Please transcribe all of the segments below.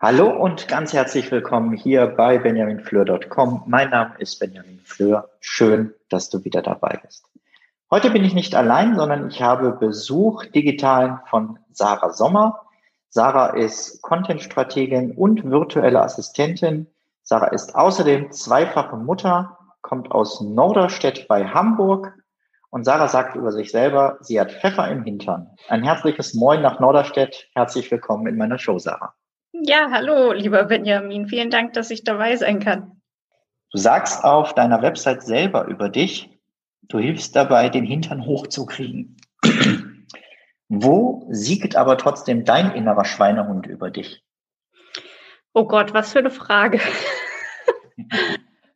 Hallo und ganz herzlich willkommen hier bei benjaminfleur.com. Mein Name ist Benjamin Fleur. Schön, dass du wieder dabei bist. Heute bin ich nicht allein, sondern ich habe Besuch digital von Sarah Sommer. Sarah ist Content-Strategin und virtuelle Assistentin. Sarah ist außerdem zweifache Mutter, kommt aus Norderstedt bei Hamburg. Und Sarah sagt über sich selber, sie hat Pfeffer im Hintern. Ein herzliches Moin nach Norderstedt. Herzlich willkommen in meiner Show, Sarah. Ja, hallo, lieber Benjamin. Vielen Dank, dass ich dabei sein kann. Du sagst auf deiner Website selber über dich, Du hilfst dabei, den Hintern hochzukriegen. Wo siegt aber trotzdem dein innerer Schweinehund über dich? Oh Gott, was für eine Frage.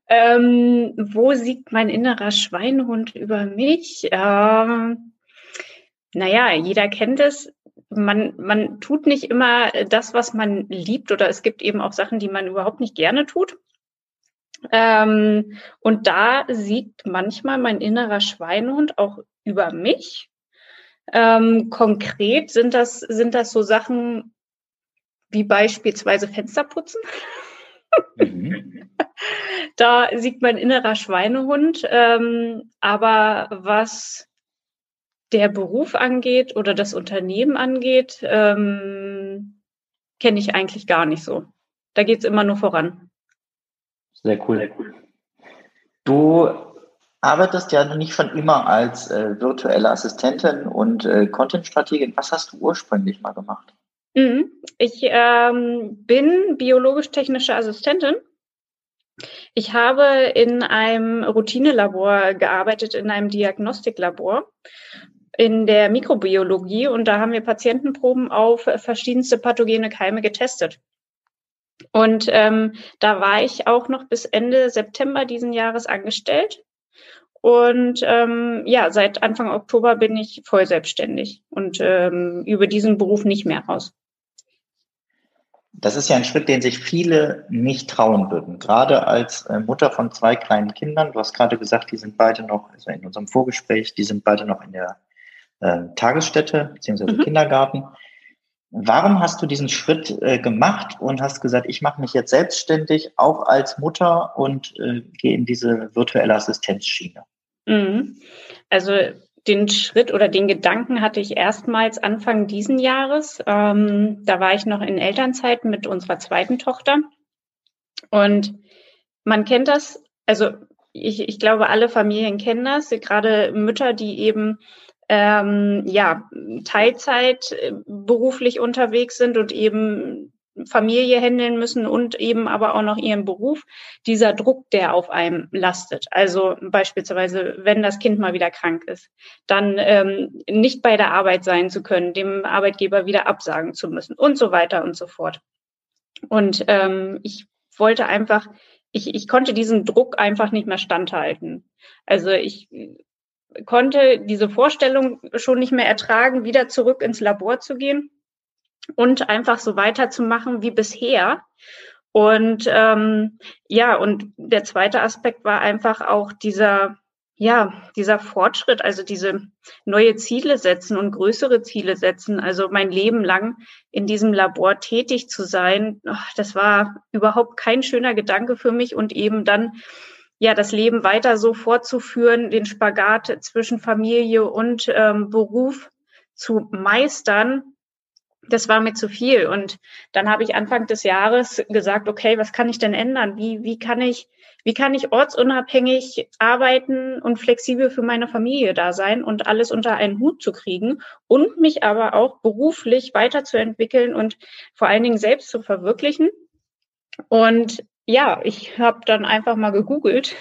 Ähm, wo siegt mein innerer Schweinehund über mich? Ähm, naja, jeder kennt es. Man, man tut nicht immer das, was man liebt, oder es gibt eben auch Sachen, die man überhaupt nicht gerne tut. Ähm, und da siegt manchmal mein innerer Schweinehund auch über mich. Ähm, konkret sind das, sind das so Sachen wie beispielsweise Fensterputzen. Mhm. da siegt mein innerer Schweinehund. Ähm, aber was der Beruf angeht oder das Unternehmen angeht, ähm, kenne ich eigentlich gar nicht so. Da geht es immer nur voran. Sehr cool. Sehr cool. Du arbeitest ja nicht schon immer als äh, virtuelle Assistentin und äh, Content-Strategin. Was hast du ursprünglich mal gemacht? Mhm. Ich ähm, bin biologisch-technische Assistentin. Ich habe in einem Routinelabor gearbeitet, in einem Diagnostiklabor in der Mikrobiologie und da haben wir Patientenproben auf verschiedenste pathogene Keime getestet. Und ähm, da war ich auch noch bis Ende September diesen Jahres angestellt. Und ähm, ja, seit Anfang Oktober bin ich voll selbstständig und ähm, über diesen Beruf nicht mehr raus. Das ist ja ein Schritt, den sich viele nicht trauen würden. Gerade als äh, Mutter von zwei kleinen Kindern. Du hast gerade gesagt, die sind beide noch, also in unserem Vorgespräch, die sind beide noch in der äh, Tagesstätte bzw. Mhm. Kindergarten. Warum hast du diesen Schritt äh, gemacht und hast gesagt, ich mache mich jetzt selbstständig, auch als Mutter und äh, gehe in diese virtuelle Assistenzschiene? Mhm. Also den Schritt oder den Gedanken hatte ich erstmals Anfang diesen Jahres. Ähm, da war ich noch in Elternzeit mit unserer zweiten Tochter. Und man kennt das, also ich, ich glaube, alle Familien kennen das, gerade Mütter, die eben ähm, ja, Teilzeit äh, beruflich unterwegs sind und eben Familie händeln müssen und eben aber auch noch ihren Beruf, dieser Druck, der auf einem lastet. Also beispielsweise, wenn das Kind mal wieder krank ist, dann ähm, nicht bei der Arbeit sein zu können, dem Arbeitgeber wieder absagen zu müssen und so weiter und so fort. Und ähm, ich wollte einfach, ich, ich konnte diesen Druck einfach nicht mehr standhalten. Also ich konnte diese Vorstellung schon nicht mehr ertragen, wieder zurück ins Labor zu gehen und einfach so weiterzumachen wie bisher. Und ähm, ja, und der zweite Aspekt war einfach auch dieser, ja, dieser Fortschritt, also diese neue Ziele setzen und größere Ziele setzen. Also mein Leben lang in diesem Labor tätig zu sein, das war überhaupt kein schöner Gedanke für mich und eben dann ja, das Leben weiter so fortzuführen, den Spagat zwischen Familie und ähm, Beruf zu meistern, das war mir zu viel. Und dann habe ich Anfang des Jahres gesagt, okay, was kann ich denn ändern? Wie, wie kann ich, wie kann ich ortsunabhängig arbeiten und flexibel für meine Familie da sein und alles unter einen Hut zu kriegen und mich aber auch beruflich weiterzuentwickeln und vor allen Dingen selbst zu verwirklichen? Und ja, ich habe dann einfach mal gegoogelt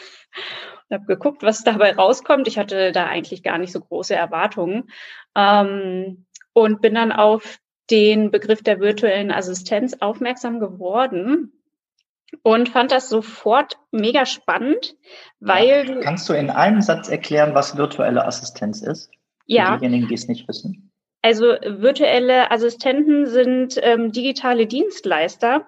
habe geguckt, was dabei rauskommt. Ich hatte da eigentlich gar nicht so große Erwartungen ähm, und bin dann auf den Begriff der virtuellen Assistenz aufmerksam geworden und fand das sofort mega spannend, weil. Ja. Kannst du in einem Satz erklären, was virtuelle Assistenz ist? Ja. Für diejenigen, die es nicht wissen. Also virtuelle Assistenten sind ähm, digitale Dienstleister,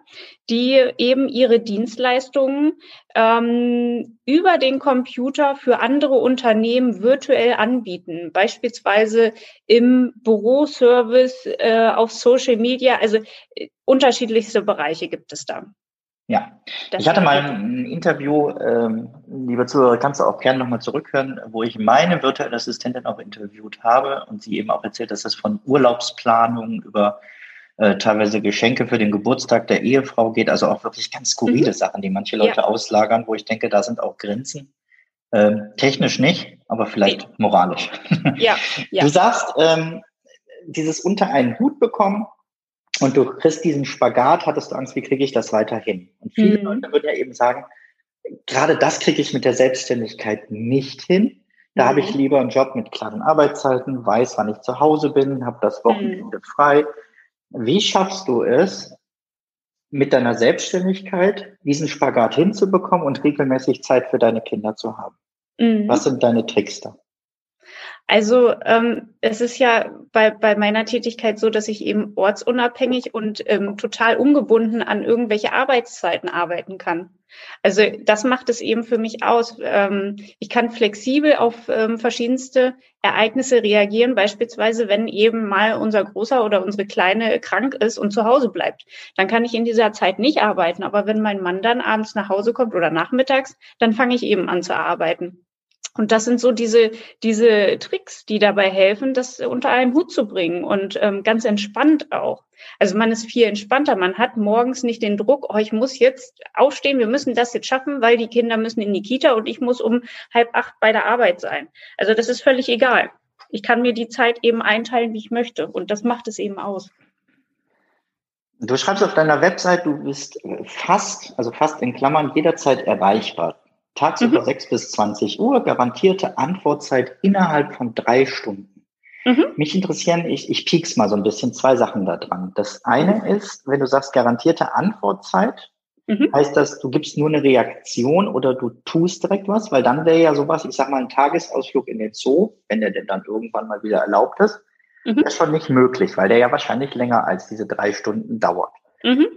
die eben ihre Dienstleistungen ähm, über den Computer für andere Unternehmen virtuell anbieten, beispielsweise im Büroservice, äh, auf Social Media, also äh, unterschiedlichste Bereiche gibt es da. Ja, das ich hatte mal ein Interview, ähm, liebe Zuhörer, kannst du auch gerne nochmal zurückhören, wo ich meine virtuelle Assistentin auch interviewt habe und sie eben auch erzählt, dass das von Urlaubsplanung über äh, teilweise Geschenke für den Geburtstag der Ehefrau geht, also auch wirklich ganz skurrile mhm. Sachen, die manche Leute ja. auslagern, wo ich denke, da sind auch Grenzen. Ähm, technisch nicht, aber vielleicht nee. moralisch. Ja, ja. Du sagst, ähm, dieses unter einen Hut bekommen, und du kriegst diesen Spagat, hattest du Angst, wie kriege ich das weiterhin? Und viele mhm. Leute würden ja eben sagen, gerade das kriege ich mit der Selbstständigkeit nicht hin. Da mhm. habe ich mhm. lieber einen Job mit klaren Arbeitszeiten, weiß, wann ich zu Hause bin, habe das Wochenende mhm. frei. Wie schaffst du es, mit deiner Selbstständigkeit diesen Spagat hinzubekommen und regelmäßig Zeit für deine Kinder zu haben? Mhm. Was sind deine Tricks da? Also ähm, es ist ja bei, bei meiner Tätigkeit so, dass ich eben ortsunabhängig und ähm, total ungebunden an irgendwelche Arbeitszeiten arbeiten kann. Also das macht es eben für mich aus. Ähm, ich kann flexibel auf ähm, verschiedenste Ereignisse reagieren, beispielsweise wenn eben mal unser Großer oder unsere Kleine krank ist und zu Hause bleibt. Dann kann ich in dieser Zeit nicht arbeiten. Aber wenn mein Mann dann abends nach Hause kommt oder nachmittags, dann fange ich eben an zu arbeiten. Und das sind so diese, diese Tricks, die dabei helfen, das unter einen Hut zu bringen und ähm, ganz entspannt auch. Also man ist viel entspannter. Man hat morgens nicht den Druck, oh, ich muss jetzt aufstehen, wir müssen das jetzt schaffen, weil die Kinder müssen in die Kita und ich muss um halb acht bei der Arbeit sein. Also das ist völlig egal. Ich kann mir die Zeit eben einteilen, wie ich möchte. Und das macht es eben aus. Du schreibst auf deiner Website, du bist fast, also fast in Klammern jederzeit erreichbar. Tagsüber mhm. 6 bis 20 Uhr, garantierte Antwortzeit innerhalb von drei Stunden. Mhm. Mich interessieren, ich, ich piek's mal so ein bisschen, zwei Sachen da dran. Das eine ist, wenn du sagst garantierte Antwortzeit, mhm. heißt das, du gibst nur eine Reaktion oder du tust direkt was, weil dann wäre ja sowas, ich sag mal, ein Tagesausflug in den Zoo, wenn der denn dann irgendwann mal wieder erlaubt ist, mhm. wäre schon nicht möglich, weil der ja wahrscheinlich länger als diese drei Stunden dauert. Mhm.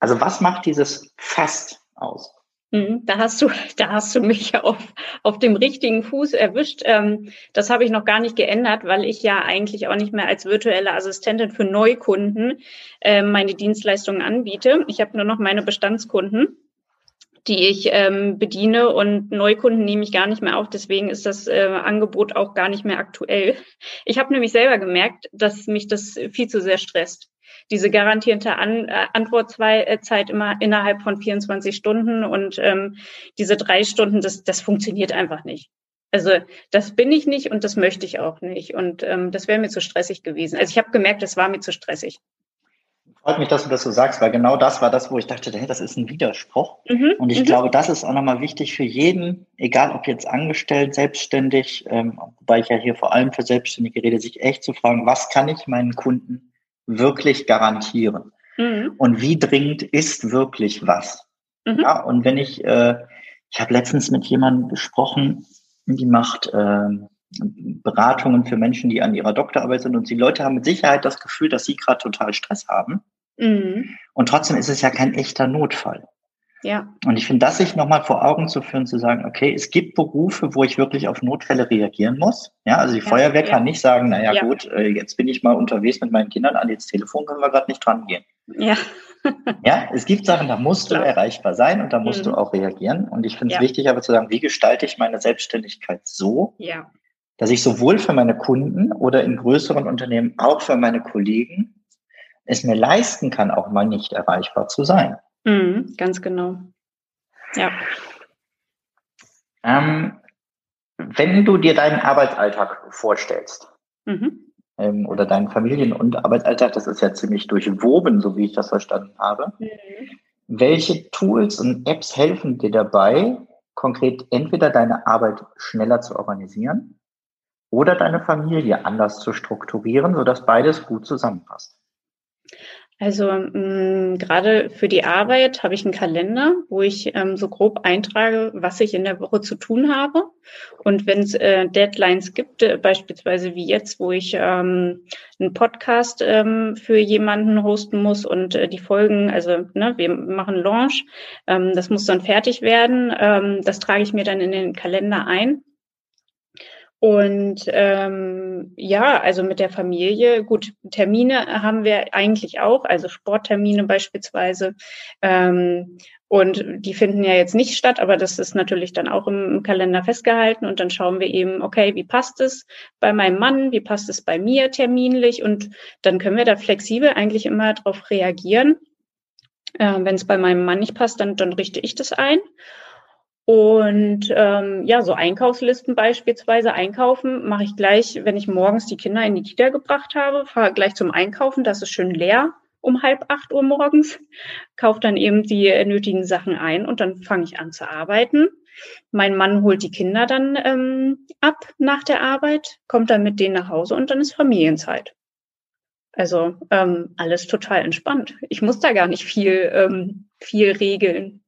Also was macht dieses fast aus? Mhm, da hast du, da hast du mich auf, auf dem richtigen Fuß erwischt. Ähm, das habe ich noch gar nicht geändert, weil ich ja eigentlich auch nicht mehr als virtuelle Assistentin für Neukunden ähm, meine Dienstleistungen anbiete. Ich habe nur noch meine Bestandskunden, die ich ähm, bediene und Neukunden nehme ich gar nicht mehr auf. Deswegen ist das äh, Angebot auch gar nicht mehr aktuell. Ich habe nämlich selber gemerkt, dass mich das viel zu sehr stresst diese garantierte An äh, Antwortzeit immer innerhalb von 24 Stunden und ähm, diese drei Stunden, das, das funktioniert einfach nicht. Also das bin ich nicht und das möchte ich auch nicht. Und ähm, das wäre mir zu stressig gewesen. Also ich habe gemerkt, das war mir zu stressig. Freut mich, dass du das so sagst, weil genau das war das, wo ich dachte, hey, das ist ein Widerspruch. Mhm, und ich mhm. glaube, das ist auch nochmal wichtig für jeden, egal ob jetzt angestellt, selbstständig, ähm, wobei ich ja hier vor allem für Selbstständige rede, sich echt zu fragen, was kann ich meinen Kunden wirklich garantieren? Mhm. Und wie dringend ist wirklich was? Mhm. Ja, und wenn ich, äh, ich habe letztens mit jemandem gesprochen, die macht äh, Beratungen für Menschen, die an ihrer Doktorarbeit sind und die Leute haben mit Sicherheit das Gefühl, dass sie gerade total Stress haben. Mhm. Und trotzdem ist es ja kein echter Notfall. Ja. Und ich finde, das sich nochmal vor Augen zu führen, zu sagen, okay, es gibt Berufe, wo ich wirklich auf Notfälle reagieren muss. Ja, also die ja, Feuerwehr ja. kann nicht sagen, naja, ja. gut, äh, jetzt bin ich mal unterwegs mit meinen Kindern an das Telefon, können wir gerade nicht dran gehen. Ja. ja, es gibt Sachen, da musst du erreichbar sein und da musst mhm. du auch reagieren. Und ich finde es wichtig, aber zu sagen, wie gestalte ich meine Selbstständigkeit so, dass ich sowohl für meine Kunden oder in größeren Unternehmen auch für meine Kollegen es mir leisten kann, auch mal nicht erreichbar zu sein. Mhm, ganz genau. Ja. Ähm, wenn du dir deinen Arbeitsalltag vorstellst, mhm. ähm, oder deinen Familien- und Arbeitsalltag, das ist ja ziemlich durchwoben, so wie ich das verstanden habe. Mhm. Welche Tools und Apps helfen dir dabei, konkret entweder deine Arbeit schneller zu organisieren oder deine Familie anders zu strukturieren, sodass beides gut zusammenpasst? Also mh, gerade für die Arbeit habe ich einen Kalender, wo ich ähm, so grob eintrage, was ich in der Woche zu tun habe. Und wenn es äh, Deadlines gibt, äh, beispielsweise wie jetzt, wo ich ähm, einen Podcast ähm, für jemanden hosten muss und äh, die Folgen, also ne, wir machen Launch, ähm, das muss dann fertig werden. Ähm, das trage ich mir dann in den Kalender ein. Und ähm, ja, also mit der Familie, gut, Termine haben wir eigentlich auch, also Sporttermine beispielsweise. Ähm, und die finden ja jetzt nicht statt, aber das ist natürlich dann auch im, im, Kalender festgehalten. Und dann schauen wir eben, okay, wie passt es bei meinem Mann, wie passt es bei mir terminlich? Und dann können wir da flexibel eigentlich immer darauf reagieren. Äh, Wenn es bei meinem Mann nicht passt, dann, dann richte ich das ein. Und ähm, ja, so Einkaufslisten beispielsweise einkaufen mache ich gleich, wenn ich morgens die Kinder in die Kita gebracht habe, fahre gleich zum Einkaufen, das ist schön leer um halb acht Uhr morgens, kaufe dann eben die nötigen Sachen ein und dann fange ich an zu arbeiten. Mein Mann holt die Kinder dann ähm, ab nach der Arbeit, kommt dann mit denen nach Hause und dann ist Familienzeit. Also ähm, alles total entspannt. Ich muss da gar nicht viel, ähm, viel regeln.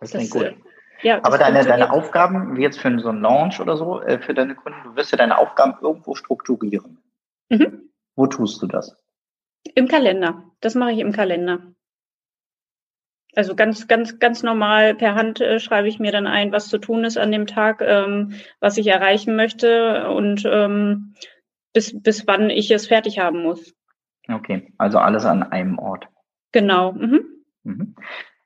Das klingt das, gut. Ja, Aber deine, deine Aufgaben, wie jetzt für so einen Launch oder so, äh, für deine Kunden, du wirst ja deine Aufgaben irgendwo strukturieren. Mhm. Wo tust du das? Im Kalender. Das mache ich im Kalender. Also ganz, ganz, ganz normal per Hand äh, schreibe ich mir dann ein, was zu tun ist an dem Tag, ähm, was ich erreichen möchte und ähm, bis, bis wann ich es fertig haben muss. Okay, also alles an einem Ort. Genau. Mhm. Mhm.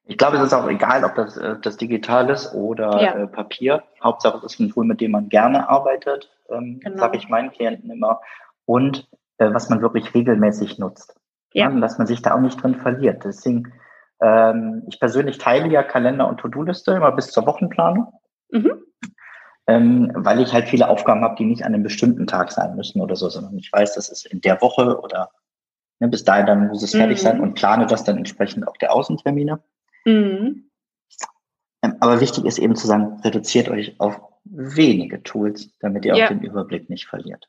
Ich glaube, es ist auch egal, ob das, äh, das digital ist oder ja. äh, Papier. Hauptsache, es ist ein Tool, mit dem man gerne arbeitet, ähm, genau. sage ich meinen Klienten immer. Und äh, was man wirklich regelmäßig nutzt. Ja. ja. dass man sich da auch nicht drin verliert. Deswegen, ähm, ich persönlich teile ja Kalender und To-Do-Liste immer bis zur Wochenplanung. Mhm. Ähm, weil ich halt viele Aufgaben habe, die nicht an einem bestimmten Tag sein müssen oder so, sondern ich weiß, das ist in der Woche oder ne, bis dahin dann muss es fertig mhm. sein und plane das dann entsprechend auch der Außentermine. Mhm. Ähm, aber wichtig ist eben zu sagen, reduziert euch auf wenige Tools, damit ihr ja. auch den Überblick nicht verliert.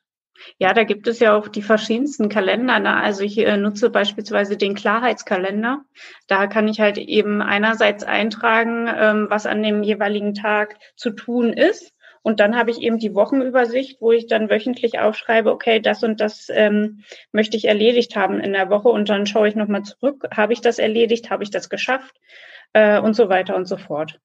Ja, da gibt es ja auch die verschiedensten Kalender. Ne? Also ich äh, nutze beispielsweise den Klarheitskalender. Da kann ich halt eben einerseits eintragen, ähm, was an dem jeweiligen Tag zu tun ist. Und dann habe ich eben die Wochenübersicht, wo ich dann wöchentlich aufschreibe, okay, das und das ähm, möchte ich erledigt haben in der Woche. Und dann schaue ich nochmal zurück, habe ich das erledigt, habe ich das geschafft äh, und so weiter und so fort.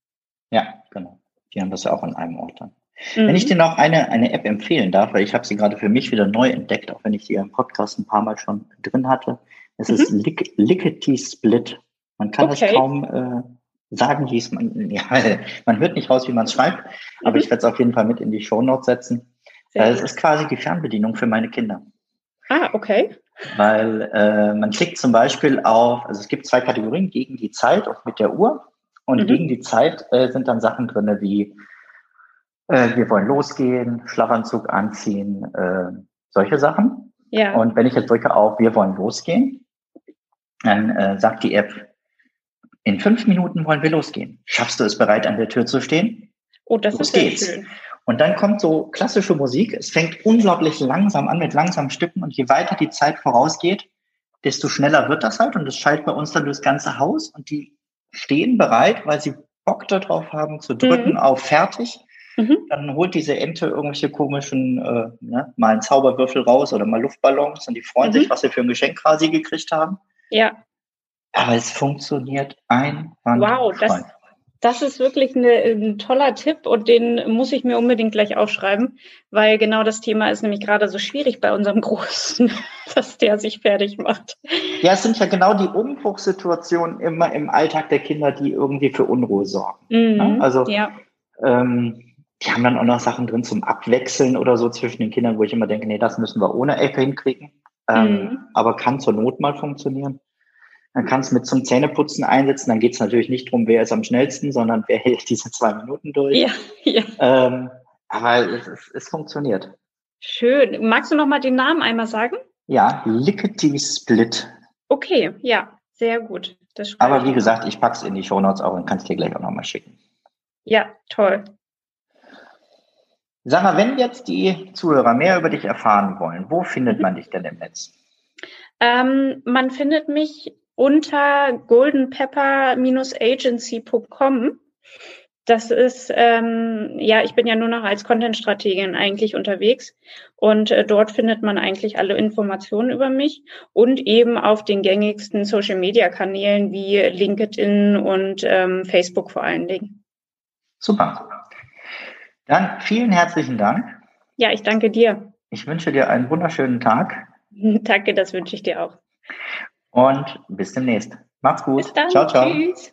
Ja, genau. Die haben das ja auch an einem Ort dann. Mhm. Wenn ich dir noch eine, eine App empfehlen darf, weil ich habe sie gerade für mich wieder neu entdeckt, auch wenn ich sie im Podcast ein paar Mal schon drin hatte. Es mhm. ist Lick Lickety Split. Man kann okay. es kaum äh, sagen, wie es man, ja, man hört nicht raus, wie man es schreibt, aber mhm. ich werde es auf jeden Fall mit in die Show Notes setzen. Äh, es ist quasi die Fernbedienung für meine Kinder. Ah, okay. Weil äh, man klickt zum Beispiel auf, also es gibt zwei Kategorien, gegen die Zeit und mit der Uhr. Und mhm. gegen die Zeit äh, sind dann Sachen drinne wie äh, wir wollen losgehen, Schlafanzug anziehen, äh, solche Sachen. Ja. Und wenn ich jetzt drücke auf wir wollen losgehen, dann äh, sagt die App, in fünf Minuten wollen wir losgehen. Schaffst du es bereit, an der Tür zu stehen? Oh, das Los ist geht's. schön. Und dann kommt so klassische Musik. Es fängt unglaublich langsam an mit langsamen Stücken und je weiter die Zeit vorausgeht, desto schneller wird das halt und es schaltet bei uns dann durchs ganze Haus und die stehen bereit, weil sie Bock darauf haben zu drücken mhm. auf fertig Mhm. Dann holt diese Ente irgendwelche komischen, äh, ne, mal einen Zauberwürfel raus oder mal Luftballons und die freuen mhm. sich, was sie für ein Geschenk quasi gekriegt haben. Ja. Aber es funktioniert einwandfrei. Wow, das, das ist wirklich eine, ein toller Tipp und den muss ich mir unbedingt gleich aufschreiben, weil genau das Thema ist nämlich gerade so schwierig bei unserem Großen, dass der sich fertig macht. Ja, es sind ja genau die Umbruchssituationen immer im Alltag der Kinder, die irgendwie für Unruhe sorgen. Mhm, ne? Also ja. ähm, die haben dann auch noch Sachen drin zum Abwechseln oder so zwischen den Kindern, wo ich immer denke, nee, das müssen wir ohne Ecke hinkriegen. Ähm, mhm. Aber kann zur Not mal funktionieren. Dann kannst du mit zum Zähneputzen einsetzen. Dann geht es natürlich nicht drum, wer ist am schnellsten, sondern wer hält diese zwei Minuten durch. Ja, ja. Ähm, aber es, es, es funktioniert. Schön. Magst du noch mal den Namen einmal sagen? Ja, Lickety Split. Okay, ja, sehr gut. aber wie gesagt, ich pack's in die Show Notes auch und kann es dir gleich auch noch mal schicken. Ja, toll. Sag mal, wenn jetzt die Zuhörer mehr über dich erfahren wollen, wo findet man dich denn im Netz? Ähm, man findet mich unter goldenpepper-agency.com. Das ist, ähm, ja, ich bin ja nur noch als Content-Strategin eigentlich unterwegs und äh, dort findet man eigentlich alle Informationen über mich und eben auf den gängigsten Social-Media-Kanälen wie LinkedIn und ähm, Facebook vor allen Dingen. Super. Dann vielen herzlichen Dank. Ja, ich danke dir. Ich wünsche dir einen wunderschönen Tag. danke, das wünsche ich dir auch. Und bis demnächst. Macht's gut. Ciao, ciao. Tschüss.